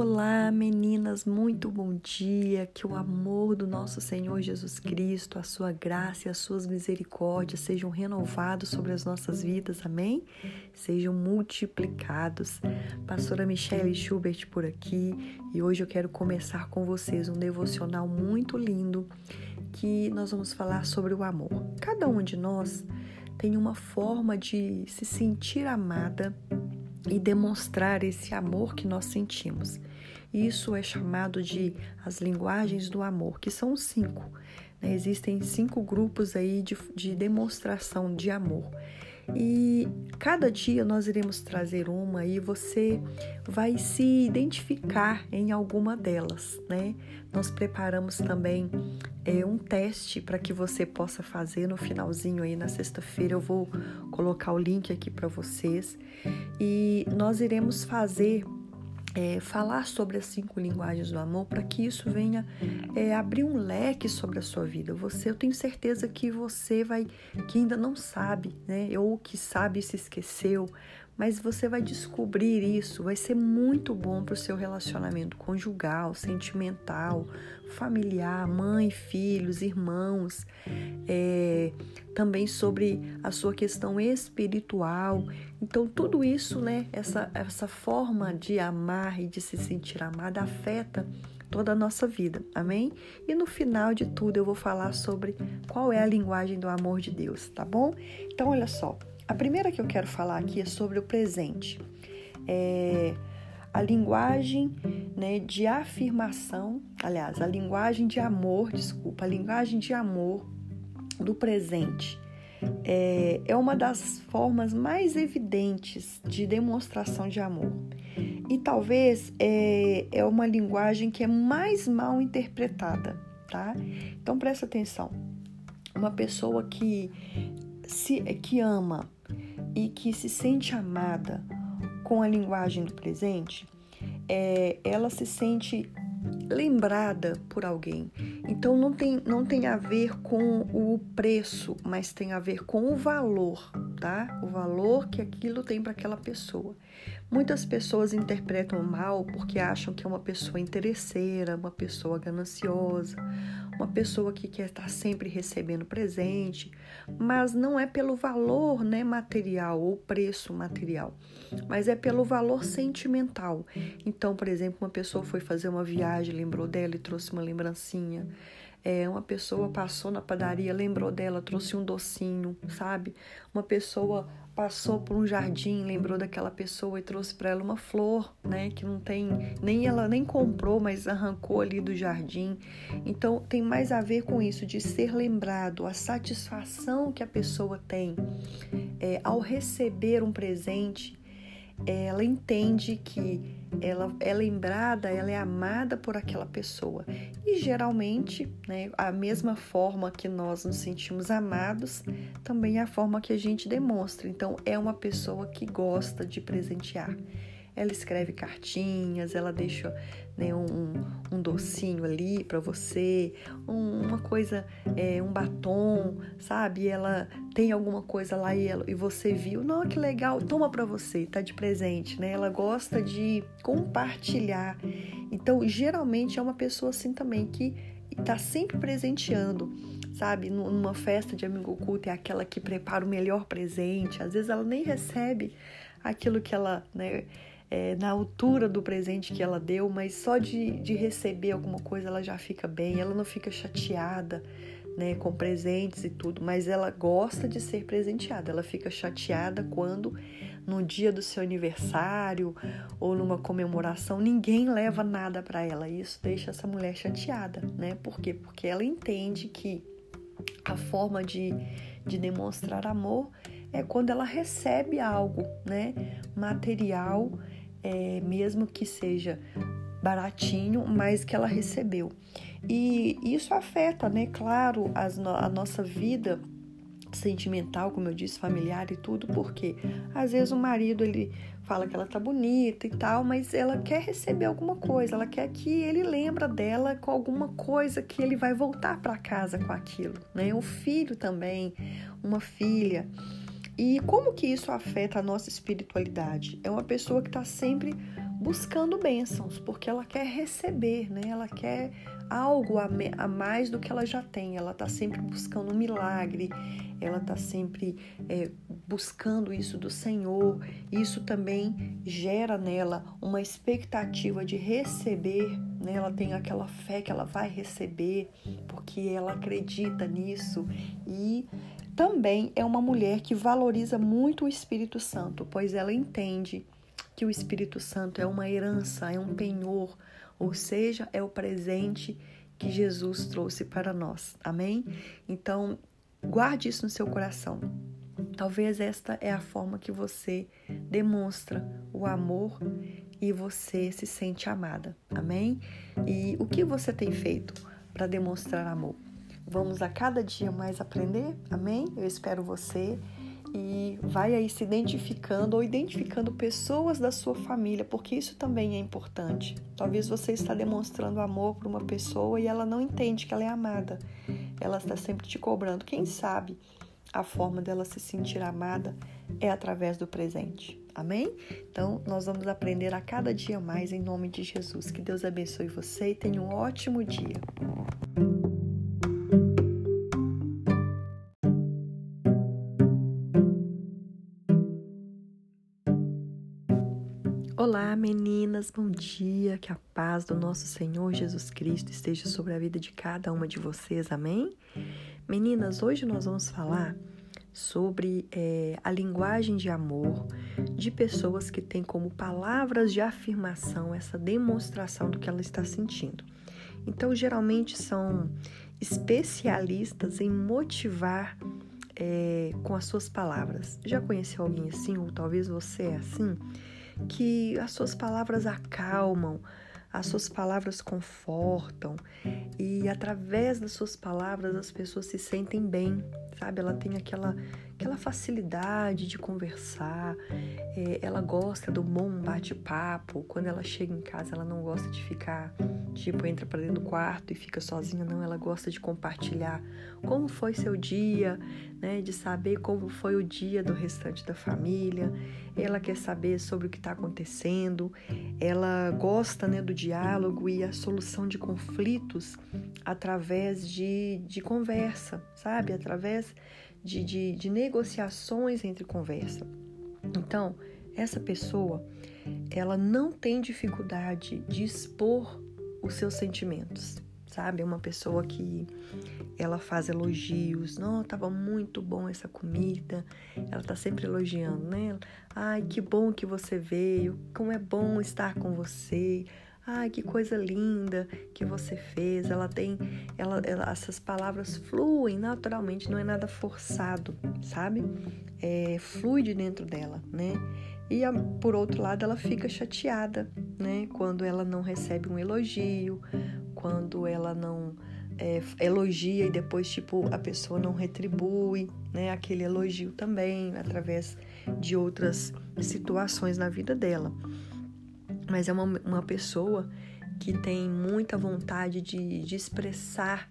Olá, meninas, muito bom dia. Que o amor do nosso Senhor Jesus Cristo, a sua graça e as suas misericórdias sejam renovados sobre as nossas vidas, amém? Sejam multiplicados. Pastora Michelle Schubert por aqui e hoje eu quero começar com vocês um devocional muito lindo que nós vamos falar sobre o amor. Cada um de nós tem uma forma de se sentir amada e demonstrar esse amor que nós sentimos. Isso é chamado de as linguagens do amor, que são cinco. Né? Existem cinco grupos aí de, de demonstração de amor. E cada dia nós iremos trazer uma e você vai se identificar em alguma delas, né? Nós preparamos também é, um teste para que você possa fazer no finalzinho aí na sexta-feira. Eu vou colocar o link aqui para vocês e nós iremos fazer é, falar sobre as cinco linguagens do amor para que isso venha é, abrir um leque sobre a sua vida. Você, eu tenho certeza que você vai, que ainda não sabe, né? Ou que sabe e se esqueceu, mas você vai descobrir isso, vai ser muito bom para o seu relacionamento conjugal, sentimental, familiar, mãe, filhos, irmãos, é, também sobre a sua questão espiritual. Então, tudo isso, né, essa, essa forma de amar e de se sentir amada afeta toda a nossa vida, amém? E no final de tudo eu vou falar sobre qual é a linguagem do amor de Deus, tá bom? Então, olha só. A primeira que eu quero falar aqui é sobre o presente. É a linguagem né, de afirmação, aliás, a linguagem de amor, desculpa, a linguagem de amor do presente. É, é uma das formas mais evidentes de demonstração de amor. E talvez é, é uma linguagem que é mais mal interpretada, tá? Então presta atenção. Uma pessoa que se que ama e que se sente amada com a linguagem do presente, é, ela se sente lembrada por alguém. Então não tem, não tem a ver com o preço, mas tem a ver com o valor, tá? O valor que aquilo tem para aquela pessoa. Muitas pessoas interpretam mal porque acham que é uma pessoa interesseira, uma pessoa gananciosa, uma pessoa que quer estar sempre recebendo presente, mas não é pelo valor né, material ou preço material, mas é pelo valor sentimental. Então, por exemplo, uma pessoa foi fazer uma viagem, lembrou dela e trouxe uma lembrancinha. É, uma pessoa passou na padaria, lembrou dela, trouxe um docinho, sabe? Uma pessoa passou por um jardim, lembrou daquela pessoa e trouxe para ela uma flor, né, que não tem nem ela nem comprou, mas arrancou ali do jardim. Então tem mais a ver com isso de ser lembrado, a satisfação que a pessoa tem é, ao receber um presente ela entende que ela é lembrada, ela é amada por aquela pessoa. E geralmente, né, a mesma forma que nós nos sentimos amados, também é a forma que a gente demonstra. Então, é uma pessoa que gosta de presentear. Ela escreve cartinhas, ela deixa né, um, um docinho ali para você, um, uma coisa, é, um batom, sabe? Ela tem alguma coisa lá e, ela, e você viu, não, que legal, toma para você, tá de presente, né? Ela gosta de compartilhar. Então, geralmente é uma pessoa assim também que tá sempre presenteando sabe? Numa festa de amigo oculto é aquela que prepara o melhor presente. Às vezes ela nem recebe aquilo que ela, né, é, na altura do presente que ela deu, mas só de, de receber alguma coisa ela já fica bem, ela não fica chateada. Né, com presentes e tudo, mas ela gosta de ser presenteada. Ela fica chateada quando no dia do seu aniversário ou numa comemoração ninguém leva nada para ela. Isso deixa essa mulher chateada, né? Por quê? Porque ela entende que a forma de, de demonstrar amor é quando ela recebe algo, né? Material é, mesmo que seja baratinho, mas que ela recebeu. E isso afeta, né, claro, as, a nossa vida sentimental, como eu disse, familiar e tudo, porque às vezes o marido ele fala que ela tá bonita e tal, mas ela quer receber alguma coisa, ela quer que ele lembra dela com alguma coisa que ele vai voltar para casa com aquilo, né? O filho também, uma filha. E como que isso afeta a nossa espiritualidade? É uma pessoa que está sempre buscando bênçãos, porque ela quer receber, né? Ela quer algo a, mais do que ela já tem. Ela está sempre buscando um milagre, ela está sempre é, buscando isso do Senhor. Isso também gera nela uma expectativa de receber, né? Ela tem aquela fé que ela vai receber, porque ela acredita nisso e também é uma mulher que valoriza muito o Espírito Santo, pois ela entende que o Espírito Santo é uma herança, é um penhor, ou seja, é o presente que Jesus trouxe para nós. Amém? Então, guarde isso no seu coração. Talvez esta é a forma que você demonstra o amor e você se sente amada. Amém? E o que você tem feito para demonstrar amor? Vamos a cada dia mais aprender? Amém? Eu espero você e vai aí se identificando ou identificando pessoas da sua família, porque isso também é importante. Talvez você está demonstrando amor para uma pessoa e ela não entende que ela é amada. Ela está sempre te cobrando. Quem sabe a forma dela se sentir amada é através do presente. Amém? Então, nós vamos aprender a cada dia mais em nome de Jesus. Que Deus abençoe você e tenha um ótimo dia. Olá, meninas, bom dia. Que a paz do nosso Senhor Jesus Cristo esteja sobre a vida de cada uma de vocês, amém? Meninas, hoje nós vamos falar sobre é, a linguagem de amor de pessoas que têm como palavras de afirmação essa demonstração do que ela está sentindo. Então, geralmente são especialistas em motivar é, com as suas palavras. Já conheceu alguém assim, ou talvez você é assim? Que as suas palavras acalmam, as suas palavras confortam e através das suas palavras as pessoas se sentem bem, sabe? Ela tem aquela, aquela facilidade de conversar, é, ela gosta do bom bate-papo. Quando ela chega em casa, ela não gosta de ficar, tipo, entra para dentro do quarto e fica sozinha, não. Ela gosta de compartilhar como foi seu dia, né? De saber como foi o dia do restante da família. Ela quer saber sobre o que está acontecendo. Ela gosta, né, do diálogo e a solução de conflitos através de, de conversa, sabe? Através de, de, de negociações entre conversa. Então, essa pessoa, ela não tem dificuldade de expor os seus sentimentos, sabe? É uma pessoa que ela faz elogios, não, tava muito bom essa comida. Ela tá sempre elogiando, né? Ai, que bom que você veio, como é bom estar com você. Ai, que coisa linda que você fez. Ela tem, ela, ela, essas palavras fluem naturalmente, não é nada forçado, sabe? É, flui de dentro dela, né? E por outro lado, ela fica chateada, né? Quando ela não recebe um elogio, quando ela não é, elogia e depois, tipo, a pessoa não retribui, né? Aquele elogio também, através de outras situações na vida dela mas é uma, uma pessoa que tem muita vontade de, de expressar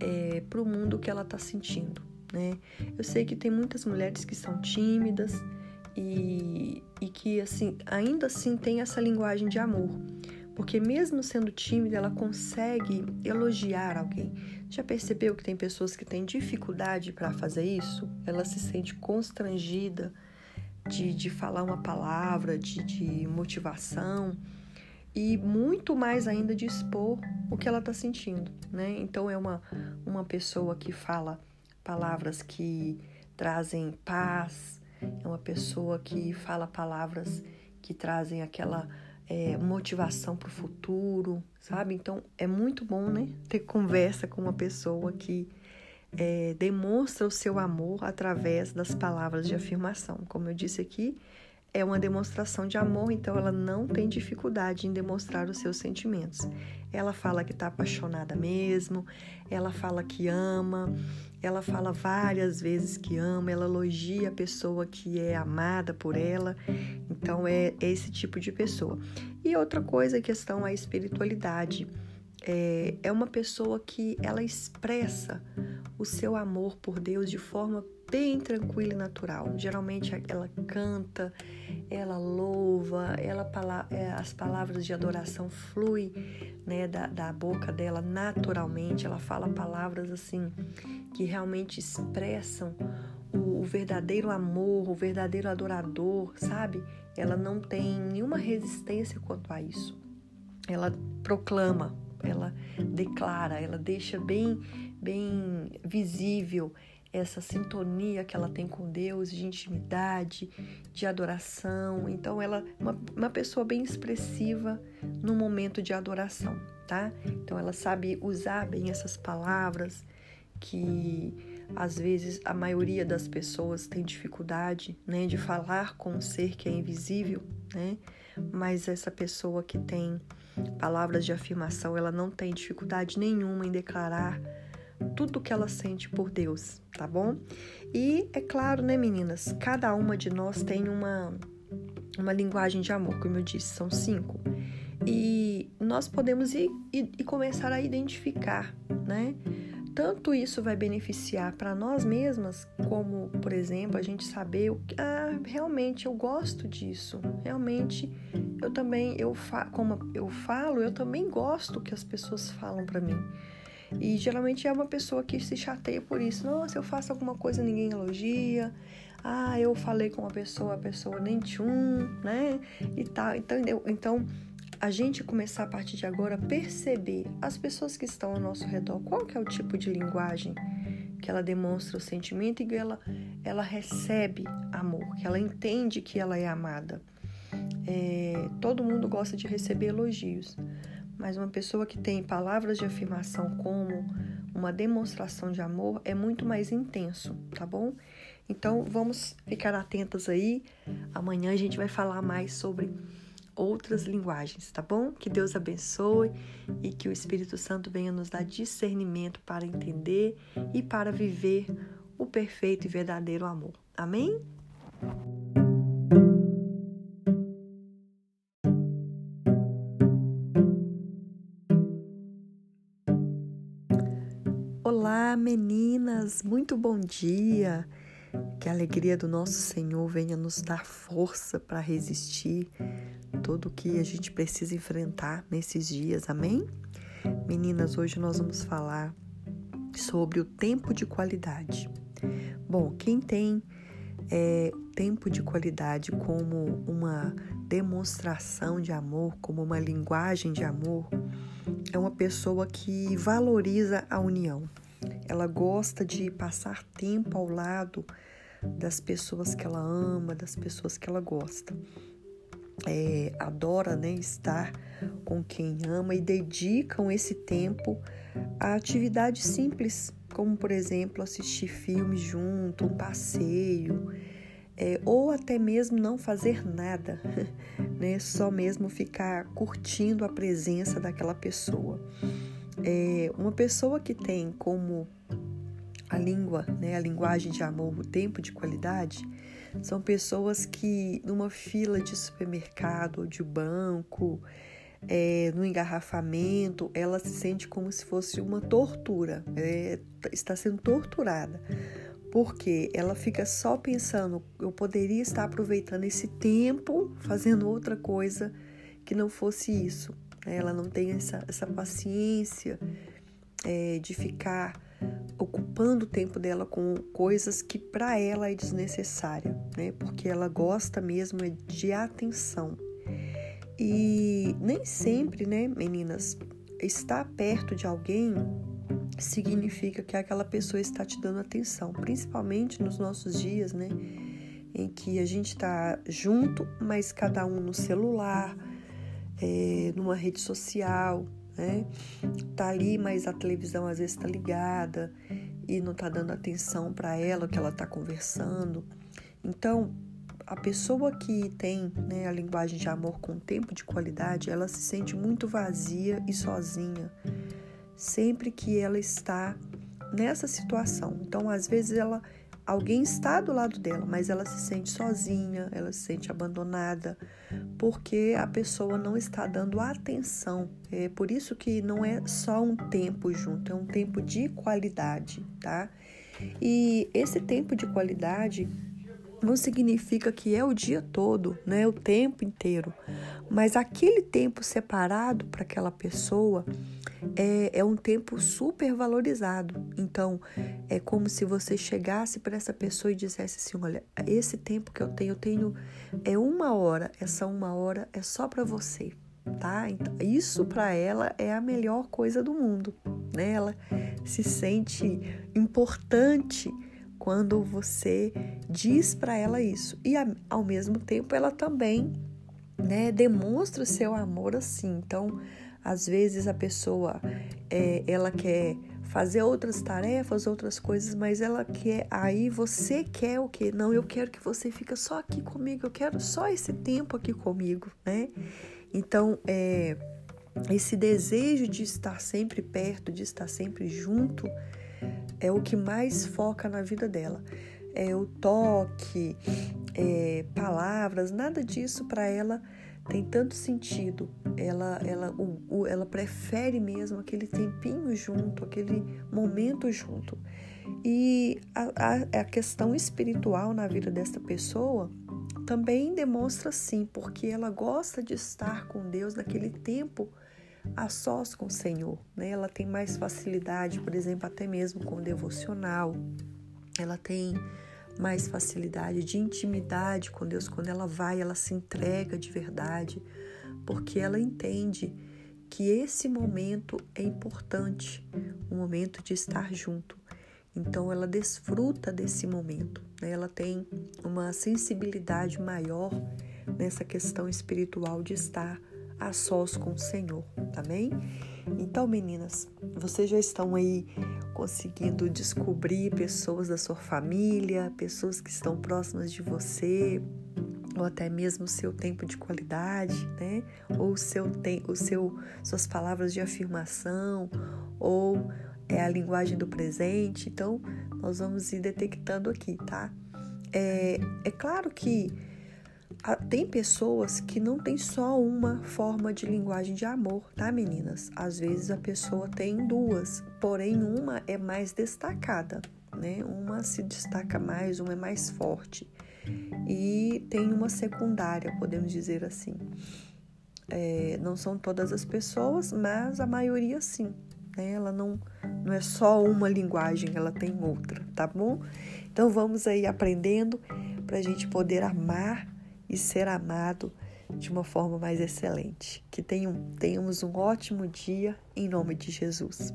é, para o mundo o que ela está sentindo. Né? Eu sei que tem muitas mulheres que são tímidas e, e que assim ainda assim tem essa linguagem de amor, porque mesmo sendo tímida ela consegue elogiar alguém. Já percebeu que tem pessoas que têm dificuldade para fazer isso? Ela se sente constrangida de, de falar uma palavra, de, de motivação e muito mais ainda de expor o que ela está sentindo, né? Então é uma, uma pessoa que fala palavras que trazem paz, é uma pessoa que fala palavras que trazem aquela é, motivação para o futuro, sabe? Então é muito bom, né? Ter conversa com uma pessoa que é, demonstra o seu amor através das palavras de afirmação. Como eu disse aqui, é uma demonstração de amor, então ela não tem dificuldade em demonstrar os seus sentimentos. Ela fala que está apaixonada mesmo, ela fala que ama, ela fala várias vezes que ama, ela elogia a pessoa que é amada por ela. Então é esse tipo de pessoa. E outra coisa, questão é a espiritualidade. É, é uma pessoa que ela expressa o seu amor por Deus de forma bem tranquila e natural. Geralmente ela canta, ela louva, ela é, as palavras de adoração fluem né, da, da boca dela naturalmente. Ela fala palavras assim que realmente expressam o, o verdadeiro amor, o verdadeiro adorador, sabe? Ela não tem nenhuma resistência quanto a isso. Ela proclama, ela declara, ela deixa bem, bem visível essa sintonia que ela tem com Deus, de intimidade, de adoração. Então, ela é uma, uma pessoa bem expressiva no momento de adoração, tá? Então, ela sabe usar bem essas palavras que às vezes a maioria das pessoas tem dificuldade, né, de falar com um ser que é invisível, né? Mas essa pessoa que tem palavras de afirmação, ela não tem dificuldade nenhuma em declarar tudo que ela sente por Deus, tá bom? E é claro, né, meninas, cada uma de nós tem uma uma linguagem de amor, como eu disse, são cinco. E nós podemos ir, ir começar a identificar, né? Tanto isso vai beneficiar para nós mesmas, como, por exemplo, a gente saber ah, realmente eu gosto disso, realmente eu também, eu como eu falo, eu também gosto que as pessoas falam para mim. E geralmente é uma pessoa que se chateia por isso. Nossa, eu faço alguma coisa, ninguém elogia. Ah, eu falei com uma pessoa, a pessoa nem tchum, né? E tal. Então, então, a gente começar a partir de agora a perceber as pessoas que estão ao nosso redor, qual que é o tipo de linguagem que ela demonstra o sentimento e que ela, ela recebe amor, que ela entende que ela é amada. É, todo mundo gosta de receber elogios, mas uma pessoa que tem palavras de afirmação como uma demonstração de amor é muito mais intenso, tá bom? Então vamos ficar atentas aí. Amanhã a gente vai falar mais sobre outras linguagens, tá bom? Que Deus abençoe e que o Espírito Santo venha nos dar discernimento para entender e para viver o perfeito e verdadeiro amor. Amém? Olá, meninas, muito bom dia. Que a alegria do nosso Senhor venha nos dar força para resistir tudo o que a gente precisa enfrentar nesses dias, amém? Meninas, hoje nós vamos falar sobre o tempo de qualidade. Bom, quem tem é, tempo de qualidade como uma demonstração de amor, como uma linguagem de amor, é uma pessoa que valoriza a união. Ela gosta de passar tempo ao lado das pessoas que ela ama, das pessoas que ela gosta. É, adora né, estar com quem ama e dedicam esse tempo a atividades simples, como por exemplo assistir filmes junto, um passeio, é, ou até mesmo não fazer nada, né? Só mesmo ficar curtindo a presença daquela pessoa. É, uma pessoa que tem como a língua, né, a linguagem de amor, o tempo de qualidade, são pessoas que numa fila de supermercado ou de banco, é, no engarrafamento, ela se sente como se fosse uma tortura, é, está sendo torturada porque ela fica só pensando, eu poderia estar aproveitando esse tempo fazendo outra coisa que não fosse isso. Né? Ela não tem essa, essa paciência é, de ficar ocupando o tempo dela com coisas que para ela é desnecessária, né? Porque ela gosta mesmo é de atenção. E nem sempre, né, meninas, estar perto de alguém significa que aquela pessoa está te dando atenção, principalmente nos nossos dias, né? Em que a gente está junto, mas cada um no celular, é, numa rede social, né? Tá ali, mas a televisão às vezes está ligada e não está dando atenção para ela que ela está conversando. Então, a pessoa que tem né, a linguagem de amor com tempo de qualidade, ela se sente muito vazia e sozinha sempre que ela está nessa situação. Então, às vezes ela alguém está do lado dela, mas ela se sente sozinha, ela se sente abandonada, porque a pessoa não está dando atenção. É por isso que não é só um tempo junto, é um tempo de qualidade, tá? E esse tempo de qualidade não significa que é o dia todo, né, o tempo inteiro, mas aquele tempo separado para aquela pessoa é, é um tempo super valorizado. Então, é como se você chegasse para essa pessoa e dissesse assim: olha, esse tempo que eu tenho, eu tenho é uma hora, essa uma hora é só para você, tá? Então, isso para ela é a melhor coisa do mundo, né? Ela se sente importante quando você diz para ela isso. E ao mesmo tempo ela também, né, demonstra o seu amor assim. Então, às vezes a pessoa é, ela quer fazer outras tarefas, outras coisas, mas ela quer. Aí você quer o quê? Não, eu quero que você fique só aqui comigo. Eu quero só esse tempo aqui comigo, né? Então, é, esse desejo de estar sempre perto, de estar sempre junto, é o que mais foca na vida dela. É o toque, é, palavras, nada disso para ela tem tanto sentido. Ela, ela, o, o, ela prefere mesmo aquele tempinho junto, aquele momento junto. E a, a, a questão espiritual na vida dessa pessoa também demonstra sim, porque ela gosta de estar com Deus naquele tempo a sós com o Senhor. Né? Ela tem mais facilidade, por exemplo, até mesmo com o devocional. Ela tem mais facilidade de intimidade com Deus. Quando ela vai, ela se entrega de verdade, porque ela entende que esse momento é importante, o momento de estar junto. Então ela desfruta desse momento, né? ela tem uma sensibilidade maior nessa questão espiritual de estar a sós com o Senhor, amém? Então, meninas, vocês já estão aí conseguindo descobrir pessoas da sua família, pessoas que estão próximas de você, ou até mesmo o seu tempo de qualidade, né? Ou seu, o seu suas palavras de afirmação, ou é a linguagem do presente. Então, nós vamos ir detectando aqui, tá? É, é claro que tem pessoas que não tem só uma forma de linguagem de amor, tá, meninas? Às vezes a pessoa tem duas, porém uma é mais destacada, né? Uma se destaca mais, uma é mais forte. E tem uma secundária, podemos dizer assim. É, não são todas as pessoas, mas a maioria sim. Né? Ela não, não é só uma linguagem, ela tem outra, tá bom? Então vamos aí aprendendo para a gente poder amar e ser amado de uma forma mais excelente. Que tenham, tenhamos um ótimo dia em nome de Jesus.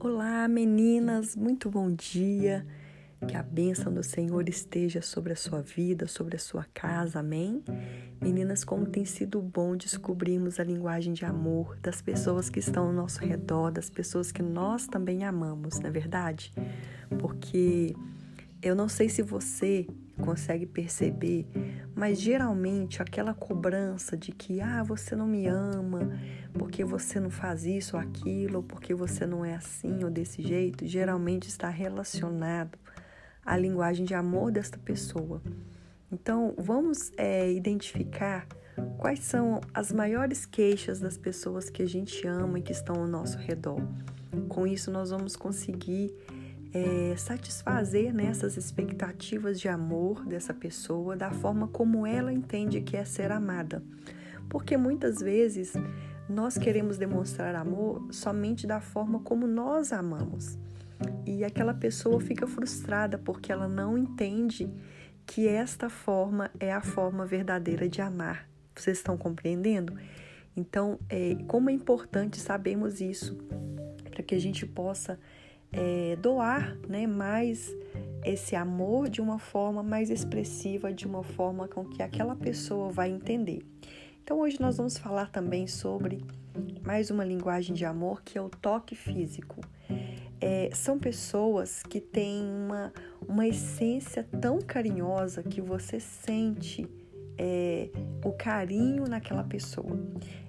Olá, meninas, muito bom dia. Que a bênção do Senhor esteja sobre a sua vida, sobre a sua casa, amém? Meninas, como tem sido bom descobrirmos a linguagem de amor das pessoas que estão ao nosso redor, das pessoas que nós também amamos, não é verdade? Porque eu não sei se você consegue perceber, mas geralmente aquela cobrança de que ah, você não me ama, porque você não faz isso ou aquilo, ou porque você não é assim ou desse jeito, geralmente está relacionado a linguagem de amor desta pessoa. Então, vamos é, identificar quais são as maiores queixas das pessoas que a gente ama e que estão ao nosso redor. Com isso, nós vamos conseguir é, satisfazer nessas né, expectativas de amor dessa pessoa da forma como ela entende que é ser amada. Porque muitas vezes nós queremos demonstrar amor somente da forma como nós amamos. E aquela pessoa fica frustrada porque ela não entende que esta forma é a forma verdadeira de amar. Vocês estão compreendendo? Então, é, como é importante sabermos isso para que a gente possa é, doar né, mais esse amor de uma forma mais expressiva, de uma forma com que aquela pessoa vai entender. Então, hoje nós vamos falar também sobre mais uma linguagem de amor que é o toque físico é, são pessoas que têm uma, uma essência tão carinhosa que você sente é, o carinho naquela pessoa.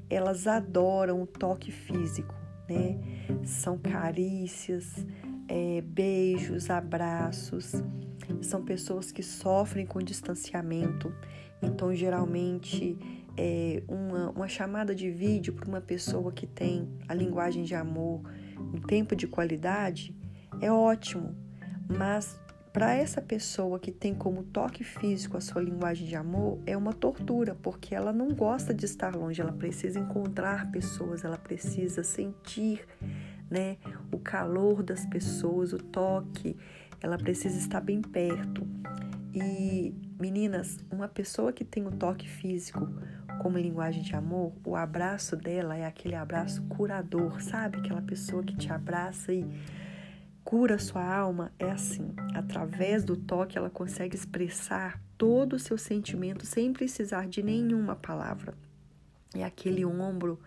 Elas adoram o toque físico, né? São carícias, é, beijos, abraços. São pessoas que sofrem com distanciamento. Então, geralmente, é, uma, uma chamada de vídeo para uma pessoa que tem a linguagem de amor, um tempo de qualidade, é ótimo. Mas para essa pessoa que tem como toque físico a sua linguagem de amor, é uma tortura, porque ela não gosta de estar longe, ela precisa encontrar pessoas, ela precisa sentir né, o calor das pessoas, o toque, ela precisa estar bem perto. E meninas, uma pessoa que tem o toque físico como linguagem de amor, o abraço dela é aquele abraço curador, sabe? Aquela pessoa que te abraça e cura sua alma é assim, através do toque ela consegue expressar todo o seu sentimento sem precisar de nenhuma palavra. É aquele ombro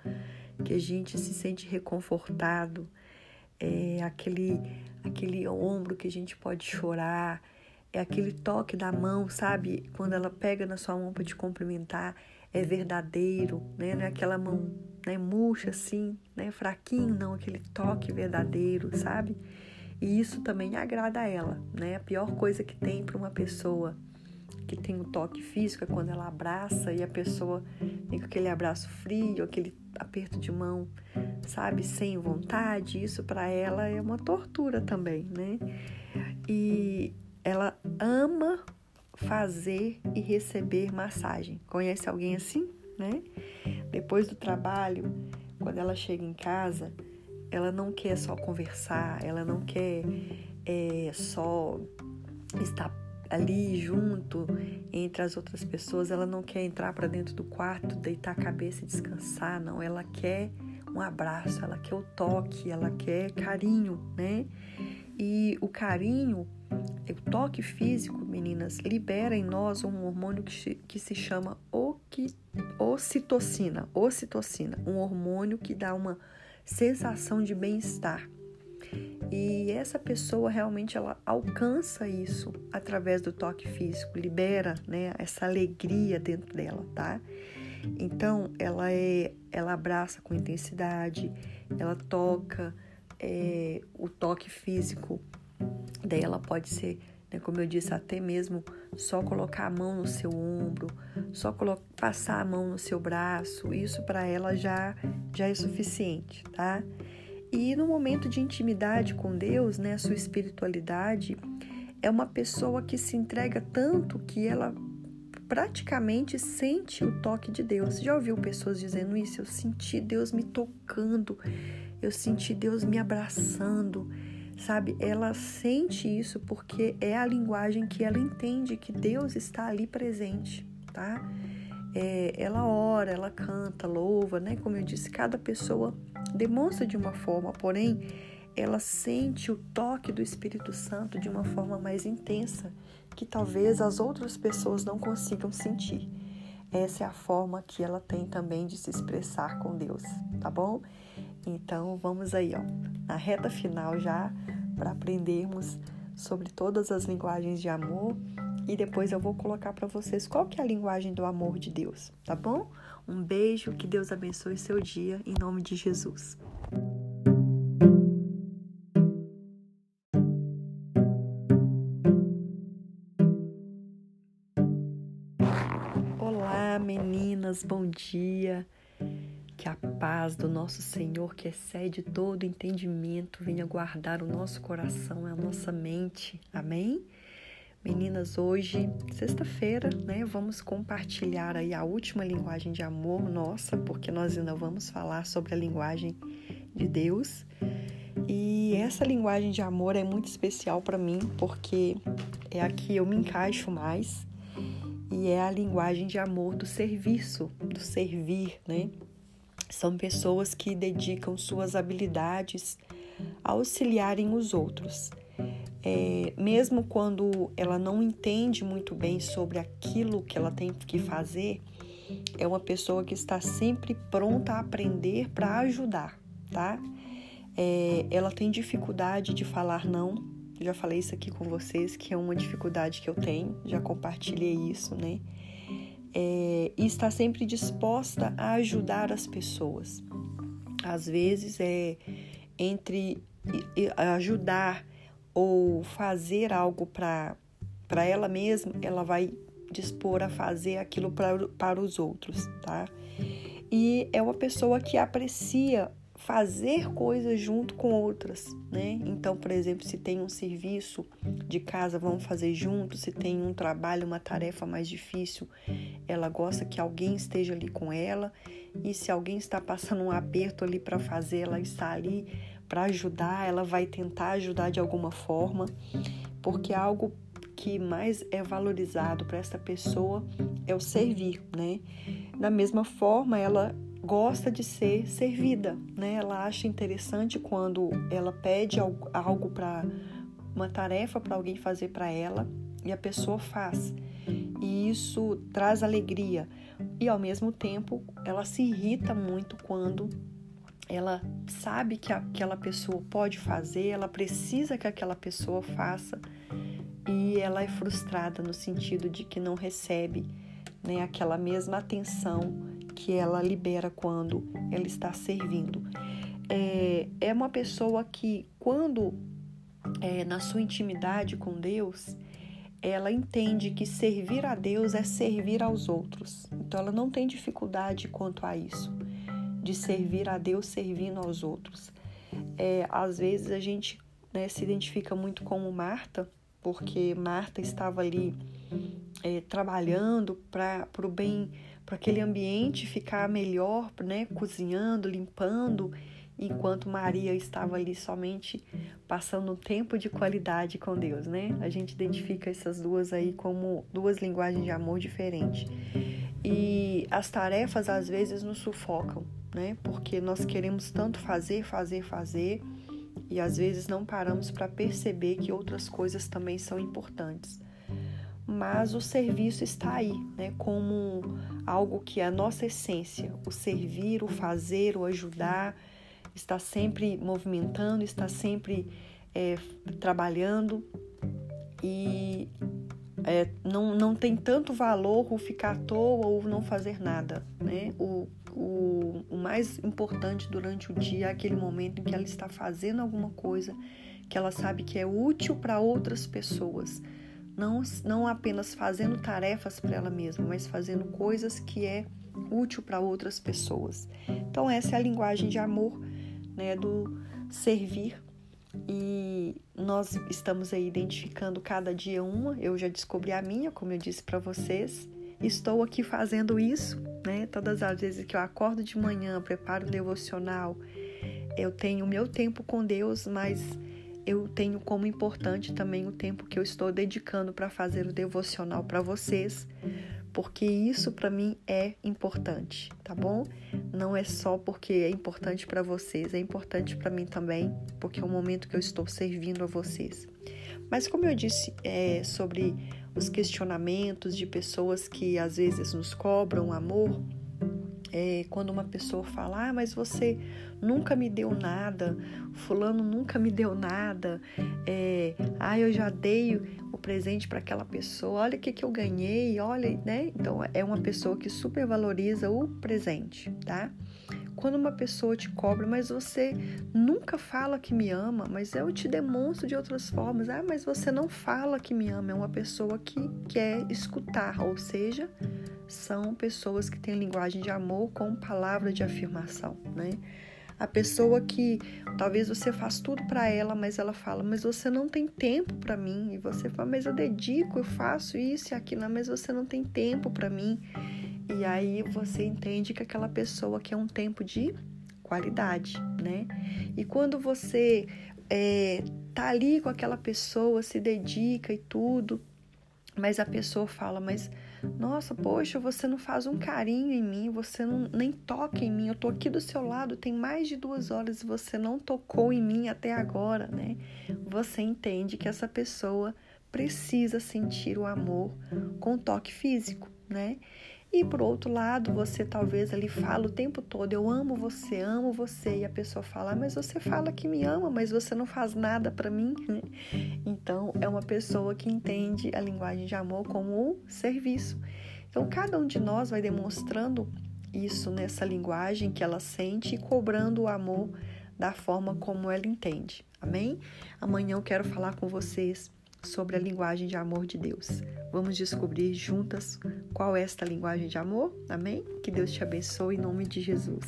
que a gente se sente reconfortado, é aquele aquele ombro que a gente pode chorar, é aquele toque da mão, sabe? Quando ela pega na sua mão para te cumprimentar, é verdadeiro, né? Não é aquela mão né, murcha assim, né? Fraquinho, não, aquele toque verdadeiro, sabe? E isso também agrada a ela, né? A pior coisa que tem para uma pessoa que tem um toque físico é quando ela abraça e a pessoa tem aquele abraço frio, aquele aperto de mão, sabe, sem vontade. Isso para ela é uma tortura também, né? E ela ama fazer e receber massagem. Conhece alguém assim, né? Depois do trabalho, quando ela chega em casa, ela não quer só conversar, ela não quer é, só estar ali junto entre as outras pessoas, ela não quer entrar para dentro do quarto, deitar a cabeça e descansar, não, ela quer um abraço, ela quer o toque, ela quer carinho, né? E o carinho, o toque físico, meninas, libera em nós um hormônio que, que se chama ocitocina, ocitocina, um hormônio que dá uma sensação de bem-estar. E essa pessoa realmente ela alcança isso através do toque físico, libera, né, essa alegria dentro dela, tá? Então ela é, ela abraça com intensidade, ela toca, é, o toque físico dela pode ser, né, como eu disse, até mesmo só colocar a mão no seu ombro, só passar a mão no seu braço, isso para ela já, já é suficiente, tá? E no momento de intimidade com Deus, né, a sua espiritualidade é uma pessoa que se entrega tanto que ela praticamente sente o toque de Deus. Já ouviu pessoas dizendo isso? Eu senti Deus me tocando, eu senti Deus me abraçando sabe? Ela sente isso porque é a linguagem que ela entende que Deus está ali presente, tá? É, ela ora, ela canta, louva, né? Como eu disse, cada pessoa demonstra de uma forma, porém, ela sente o toque do Espírito Santo de uma forma mais intensa, que talvez as outras pessoas não consigam sentir. Essa é a forma que ela tem também de se expressar com Deus, tá bom? Então vamos aí, ó, na reta final já para aprendermos sobre todas as linguagens de amor e depois eu vou colocar para vocês qual que é a linguagem do amor de Deus, tá bom? Um beijo, que Deus abençoe seu dia em nome de Jesus. Olá, meninas, bom dia. Que a paz do nosso Senhor, que excede todo entendimento, venha guardar o nosso coração, a nossa mente. Amém? Meninas, hoje, sexta-feira, né, vamos compartilhar aí a última linguagem de amor nossa, porque nós ainda vamos falar sobre a linguagem de Deus. E essa linguagem de amor é muito especial para mim, porque é a que eu me encaixo mais e é a linguagem de amor do serviço, do servir, né? São pessoas que dedicam suas habilidades a auxiliarem os outros. É, mesmo quando ela não entende muito bem sobre aquilo que ela tem que fazer, é uma pessoa que está sempre pronta a aprender para ajudar, tá? É, ela tem dificuldade de falar não. Já falei isso aqui com vocês, que é uma dificuldade que eu tenho, já compartilhei isso, né? É, e está sempre disposta a ajudar as pessoas. Às vezes é entre ajudar ou fazer algo para ela mesma, ela vai dispor a fazer aquilo pra, para os outros, tá? E é uma pessoa que aprecia fazer coisas junto com outras, né? Então, por exemplo, se tem um serviço de casa, vamos fazer junto. Se tem um trabalho, uma tarefa mais difícil, ela gosta que alguém esteja ali com ela. E se alguém está passando um aperto ali para fazer, ela está ali para ajudar, ela vai tentar ajudar de alguma forma, porque algo que mais é valorizado para essa pessoa é o servir, né? Da mesma forma, ela gosta de ser servida, né? Ela acha interessante quando ela pede algo para uma tarefa para alguém fazer para ela e a pessoa faz. E isso traz alegria. E ao mesmo tempo, ela se irrita muito quando ela sabe que aquela pessoa pode fazer, ela precisa que aquela pessoa faça e ela é frustrada no sentido de que não recebe né, aquela mesma atenção que ela libera quando ela está servindo. É, é uma pessoa que, quando é, na sua intimidade com Deus, ela entende que servir a Deus é servir aos outros. Então, ela não tem dificuldade quanto a isso, de servir a Deus servindo aos outros. É, às vezes a gente né, se identifica muito como Marta, porque Marta estava ali é, trabalhando para o bem para aquele ambiente ficar melhor, né? Cozinhando, limpando, enquanto Maria estava ali somente passando um tempo de qualidade com Deus, né? A gente identifica essas duas aí como duas linguagens de amor diferentes. E as tarefas às vezes nos sufocam, né? Porque nós queremos tanto fazer, fazer, fazer, e às vezes não paramos para perceber que outras coisas também são importantes mas o serviço está aí, né, como algo que é a nossa essência, o servir, o fazer, o ajudar, está sempre movimentando, está sempre é, trabalhando e é, não, não tem tanto valor o ficar à toa ou não fazer nada, né? O, o, o mais importante durante o dia é aquele momento em que ela está fazendo alguma coisa que ela sabe que é útil para outras pessoas não, não apenas fazendo tarefas para ela mesma, mas fazendo coisas que é útil para outras pessoas. Então essa é a linguagem de amor, né, do servir. E nós estamos aí identificando cada dia uma. Eu já descobri a minha, como eu disse para vocês. Estou aqui fazendo isso, né? Todas as vezes que eu acordo de manhã, preparo o devocional, eu tenho meu tempo com Deus, mas eu tenho como importante também o tempo que eu estou dedicando para fazer o devocional para vocês, porque isso para mim é importante, tá bom? Não é só porque é importante para vocês, é importante para mim também, porque é o momento que eu estou servindo a vocês. Mas como eu disse é, sobre os questionamentos de pessoas que às vezes nos cobram amor, é, quando uma pessoa fala, ah, mas você nunca me deu nada, fulano nunca me deu nada, é, ah, eu já dei o presente para aquela pessoa, olha o que, que eu ganhei, olha, né? Então é uma pessoa que supervaloriza o presente, tá? Quando uma pessoa te cobra, mas você nunca fala que me ama, mas eu te demonstro de outras formas. Ah, mas você não fala que me ama. É uma pessoa que quer escutar, ou seja, são pessoas que têm linguagem de amor com palavra de afirmação, né? A pessoa que talvez você faz tudo para ela, mas ela fala, mas você não tem tempo para mim. E você fala, mas eu dedico, eu faço isso e aquilo, mas você não tem tempo para mim. E aí você entende que aquela pessoa quer um tempo de qualidade, né? E quando você é, tá ali com aquela pessoa, se dedica e tudo, mas a pessoa fala, mas nossa, poxa, você não faz um carinho em mim, você não, nem toca em mim. Eu tô aqui do seu lado, tem mais de duas horas e você não tocou em mim até agora, né? Você entende que essa pessoa precisa sentir o amor com toque físico, né? E por outro lado, você talvez ali fala o tempo todo: Eu amo você, amo você. E a pessoa fala: ah, Mas você fala que me ama, mas você não faz nada para mim. Então, é uma pessoa que entende a linguagem de amor como um serviço. Então, cada um de nós vai demonstrando isso nessa linguagem que ela sente e cobrando o amor da forma como ela entende. Amém? Amanhã eu quero falar com vocês sobre a linguagem de amor de Deus. Vamos descobrir juntas qual é esta linguagem de amor? Amém? Que Deus te abençoe em nome de Jesus.